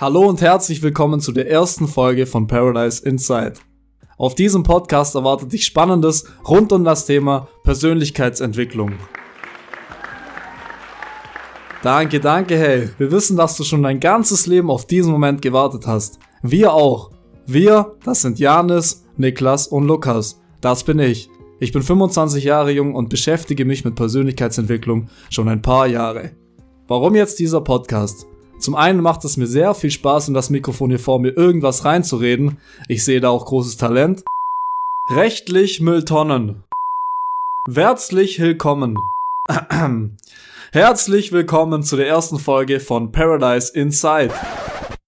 Hallo und herzlich willkommen zu der ersten Folge von Paradise Inside. Auf diesem Podcast erwartet dich Spannendes rund um das Thema Persönlichkeitsentwicklung. Danke, danke, hey. Wir wissen, dass du schon dein ganzes Leben auf diesen Moment gewartet hast. Wir auch. Wir, das sind Janis, Niklas und Lukas. Das bin ich. Ich bin 25 Jahre jung und beschäftige mich mit Persönlichkeitsentwicklung schon ein paar Jahre. Warum jetzt dieser Podcast? Zum einen macht es mir sehr viel Spaß, in das Mikrofon hier vor mir irgendwas reinzureden. Ich sehe da auch großes Talent. Rechtlich Mülltonnen. Herzlich willkommen. Herzlich willkommen zu der ersten Folge von Paradise Inside.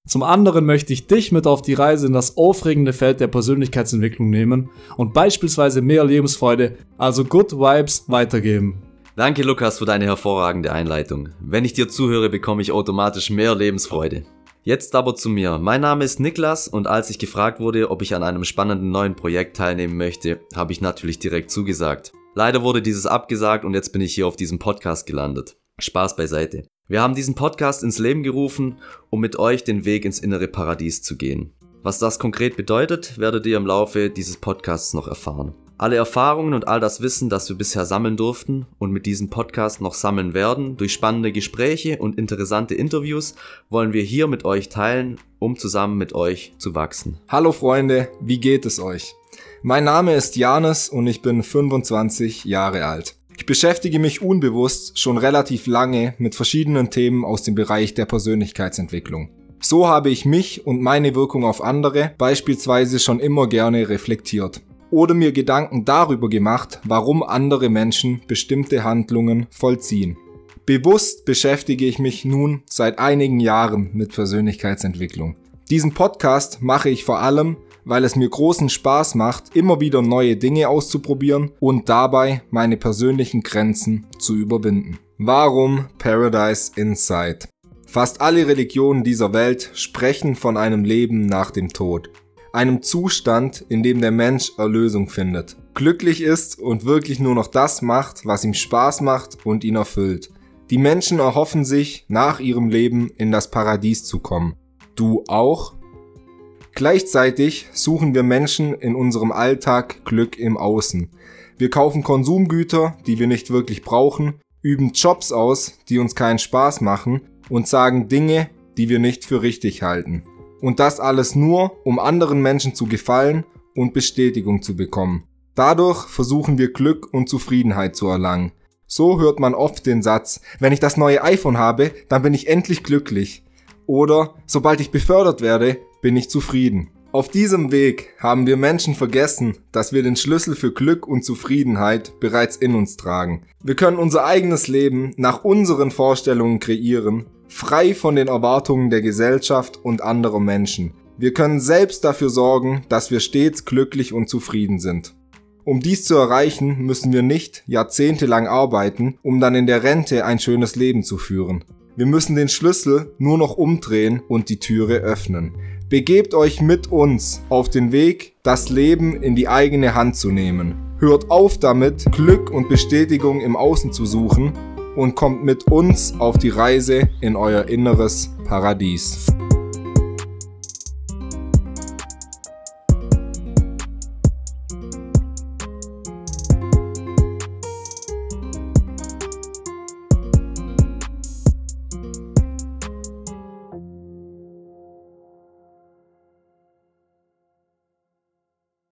Zum anderen möchte ich dich mit auf die Reise in das aufregende Feld der Persönlichkeitsentwicklung nehmen und beispielsweise mehr Lebensfreude, also Good Vibes, weitergeben. Danke, Lukas, für deine hervorragende Einleitung. Wenn ich dir zuhöre, bekomme ich automatisch mehr Lebensfreude. Jetzt aber zu mir. Mein Name ist Niklas und als ich gefragt wurde, ob ich an einem spannenden neuen Projekt teilnehmen möchte, habe ich natürlich direkt zugesagt. Leider wurde dieses abgesagt und jetzt bin ich hier auf diesem Podcast gelandet. Spaß beiseite. Wir haben diesen Podcast ins Leben gerufen, um mit euch den Weg ins innere Paradies zu gehen. Was das konkret bedeutet, werdet ihr im Laufe dieses Podcasts noch erfahren. Alle Erfahrungen und all das Wissen, das wir bisher sammeln durften und mit diesem Podcast noch sammeln werden, durch spannende Gespräche und interessante Interviews, wollen wir hier mit euch teilen, um zusammen mit euch zu wachsen. Hallo Freunde, wie geht es euch? Mein Name ist Janis und ich bin 25 Jahre alt. Ich beschäftige mich unbewusst schon relativ lange mit verschiedenen Themen aus dem Bereich der Persönlichkeitsentwicklung. So habe ich mich und meine Wirkung auf andere beispielsweise schon immer gerne reflektiert oder mir Gedanken darüber gemacht, warum andere Menschen bestimmte Handlungen vollziehen. Bewusst beschäftige ich mich nun seit einigen Jahren mit Persönlichkeitsentwicklung. Diesen Podcast mache ich vor allem, weil es mir großen Spaß macht, immer wieder neue Dinge auszuprobieren und dabei meine persönlichen Grenzen zu überwinden. Warum Paradise Inside? Fast alle Religionen dieser Welt sprechen von einem Leben nach dem Tod einem Zustand, in dem der Mensch Erlösung findet, glücklich ist und wirklich nur noch das macht, was ihm Spaß macht und ihn erfüllt. Die Menschen erhoffen sich, nach ihrem Leben in das Paradies zu kommen. Du auch? Gleichzeitig suchen wir Menschen in unserem Alltag Glück im Außen. Wir kaufen Konsumgüter, die wir nicht wirklich brauchen, üben Jobs aus, die uns keinen Spaß machen und sagen Dinge, die wir nicht für richtig halten. Und das alles nur, um anderen Menschen zu gefallen und Bestätigung zu bekommen. Dadurch versuchen wir Glück und Zufriedenheit zu erlangen. So hört man oft den Satz, wenn ich das neue iPhone habe, dann bin ich endlich glücklich. Oder sobald ich befördert werde, bin ich zufrieden. Auf diesem Weg haben wir Menschen vergessen, dass wir den Schlüssel für Glück und Zufriedenheit bereits in uns tragen. Wir können unser eigenes Leben nach unseren Vorstellungen kreieren frei von den Erwartungen der Gesellschaft und anderer Menschen. Wir können selbst dafür sorgen, dass wir stets glücklich und zufrieden sind. Um dies zu erreichen, müssen wir nicht jahrzehntelang arbeiten, um dann in der Rente ein schönes Leben zu führen. Wir müssen den Schlüssel nur noch umdrehen und die Türe öffnen. Begebt euch mit uns auf den Weg, das Leben in die eigene Hand zu nehmen. Hört auf damit, Glück und Bestätigung im Außen zu suchen und kommt mit uns auf die Reise in euer inneres Paradies.